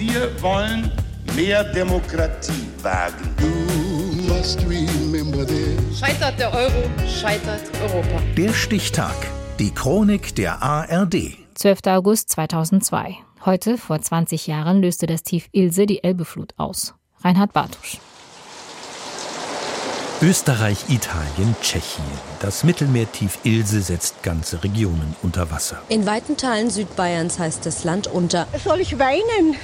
Wir wollen mehr Demokratie wagen. Scheitert der Euro, scheitert Europa. Der Stichtag. Die Chronik der ARD. 12. August 2002. Heute, vor 20 Jahren, löste das Tief Ilse die Elbeflut aus. Reinhard Bartusch. Österreich, Italien, Tschechien. Das Mittelmeertief Ilse setzt ganze Regionen unter Wasser. In weiten Teilen Südbayerns heißt das Land unter. Soll ich weinen?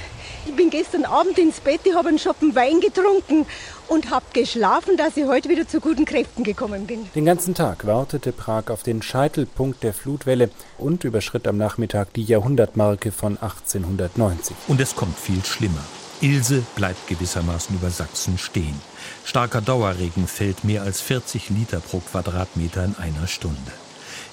Ich bin gestern Abend ins Bett, ich habe einen Schoppen Wein getrunken und habe geschlafen, dass ich heute wieder zu guten Kräften gekommen bin. Den ganzen Tag wartete Prag auf den Scheitelpunkt der Flutwelle und überschritt am Nachmittag die Jahrhundertmarke von 1890. Und es kommt viel schlimmer. Ilse bleibt gewissermaßen über Sachsen stehen. Starker Dauerregen fällt mehr als 40 Liter pro Quadratmeter in einer Stunde.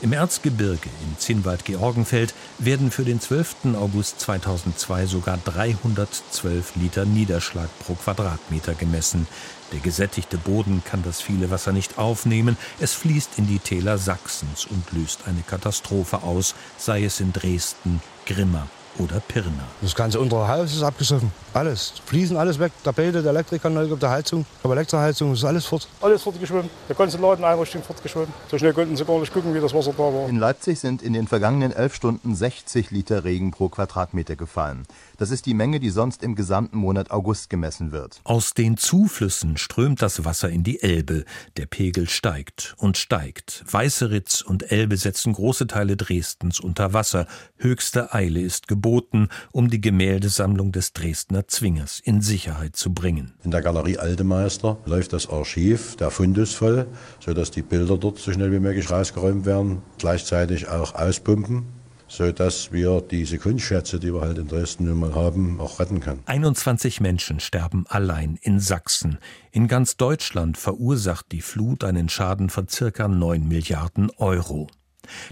Im Erzgebirge in Zinnwald-Georgenfeld werden für den 12. August 2002 sogar 312 Liter Niederschlag pro Quadratmeter gemessen. Der gesättirte Boden kann das viele Wasser nicht aufnehmen. Es fließt in die Täler Sachsens und löst eine Katastrophe aus, sei es in Dresden, Grimma oder Pirna. Das ganze untere Haus ist abgesoffen. Alles. Fliesen, alles weg. Der Bäde, der Elektrikanal, der Heizung. Aber Elektroheizung ist alles fort. Alles fortgeschwommen. Der ganze Laden Einrichtung fortgeschwommen. So schnell konnten sie gar nicht gucken, wie das Wasser da war. In Leipzig sind in den vergangenen elf Stunden 60 Liter Regen pro Quadratmeter gefallen. Das ist die Menge, die sonst im gesamten Monat August gemessen wird. Aus den Zuflüssen strömt das Wasser in die Elbe. Der Pegel steigt und steigt. Weißeritz und Elbe setzen große Teile Dresdens unter Wasser. Höchste Eile ist geboten, um die Gemäldesammlung des Dresdner Zwingers in Sicherheit zu bringen. In der Galerie Aldemeister läuft das Archiv der Fundus voll, sodass die Bilder dort so schnell wie möglich rausgeräumt werden, gleichzeitig auch auspumpen so dass wir diese Kunstschätze, die wir halt in Dresden nun mal haben, auch retten können. 21 Menschen sterben allein in Sachsen. In ganz Deutschland verursacht die Flut einen Schaden von circa 9 Milliarden Euro.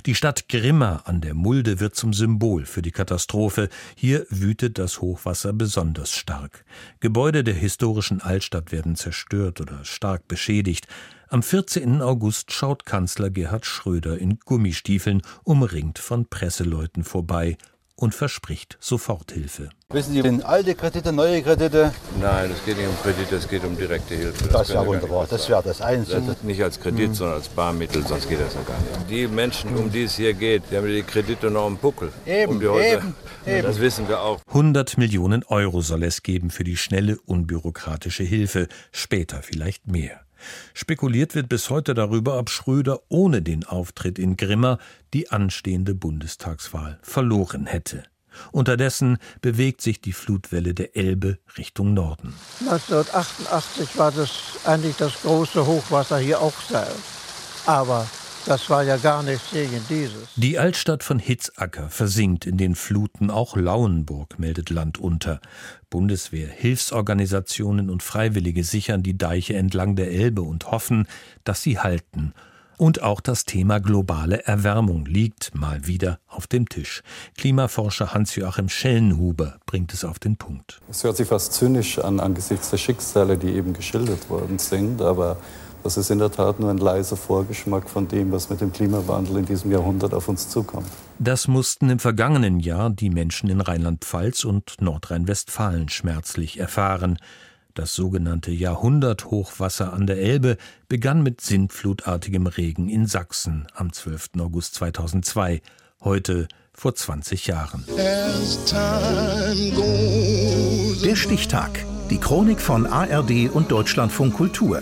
Die Stadt Grimma an der Mulde wird zum Symbol für die Katastrophe. Hier wütet das Hochwasser besonders stark. Gebäude der historischen Altstadt werden zerstört oder stark beschädigt. Am 14. August schaut Kanzler Gerhard Schröder in Gummistiefeln, umringt von Presseleuten vorbei und verspricht Soforthilfe. Wissen Sie, sind alte Kredite, neue Kredite? Nein, es geht nicht um Kredite, es geht um direkte Hilfe. Das, das ja wunderbar, das wäre das Einzige. Das nicht als Kredit, hm. sondern als Barmittel, sonst geht das ja gar nicht. Die Menschen, um die es hier geht, die haben die Kredite noch im Buckel. Eben, um die Häuser. eben, eben. Das wissen wir auch. 100 Millionen Euro soll es geben für die schnelle, unbürokratische Hilfe, später vielleicht mehr. Spekuliert wird bis heute darüber, ob Schröder ohne den Auftritt in Grimma die anstehende Bundestagswahl verloren hätte. Unterdessen bewegt sich die Flutwelle der Elbe Richtung Norden. 1988 war das eigentlich das große Hochwasser hier auch selbst. Aber das war ja gar nichts gegen dieses. Die Altstadt von Hitzacker versinkt in den Fluten, auch Lauenburg meldet Land unter. Bundeswehr, Hilfsorganisationen und Freiwillige sichern die Deiche entlang der Elbe und hoffen, dass sie halten und auch das Thema globale Erwärmung liegt mal wieder auf dem Tisch. Klimaforscher Hans-Joachim Schellenhuber bringt es auf den Punkt. Es hört sich fast zynisch an angesichts der Schicksale, die eben geschildert worden sind, aber das ist in der Tat nur ein leiser Vorgeschmack von dem, was mit dem Klimawandel in diesem Jahrhundert auf uns zukommt. Das mussten im vergangenen Jahr die Menschen in Rheinland-Pfalz und Nordrhein-Westfalen schmerzlich erfahren. Das sogenannte Jahrhunderthochwasser an der Elbe begann mit sintflutartigem Regen in Sachsen am 12. August 2002, heute vor 20 Jahren. Der Stichtag. Die Chronik von ARD und Deutschlandfunk Kultur.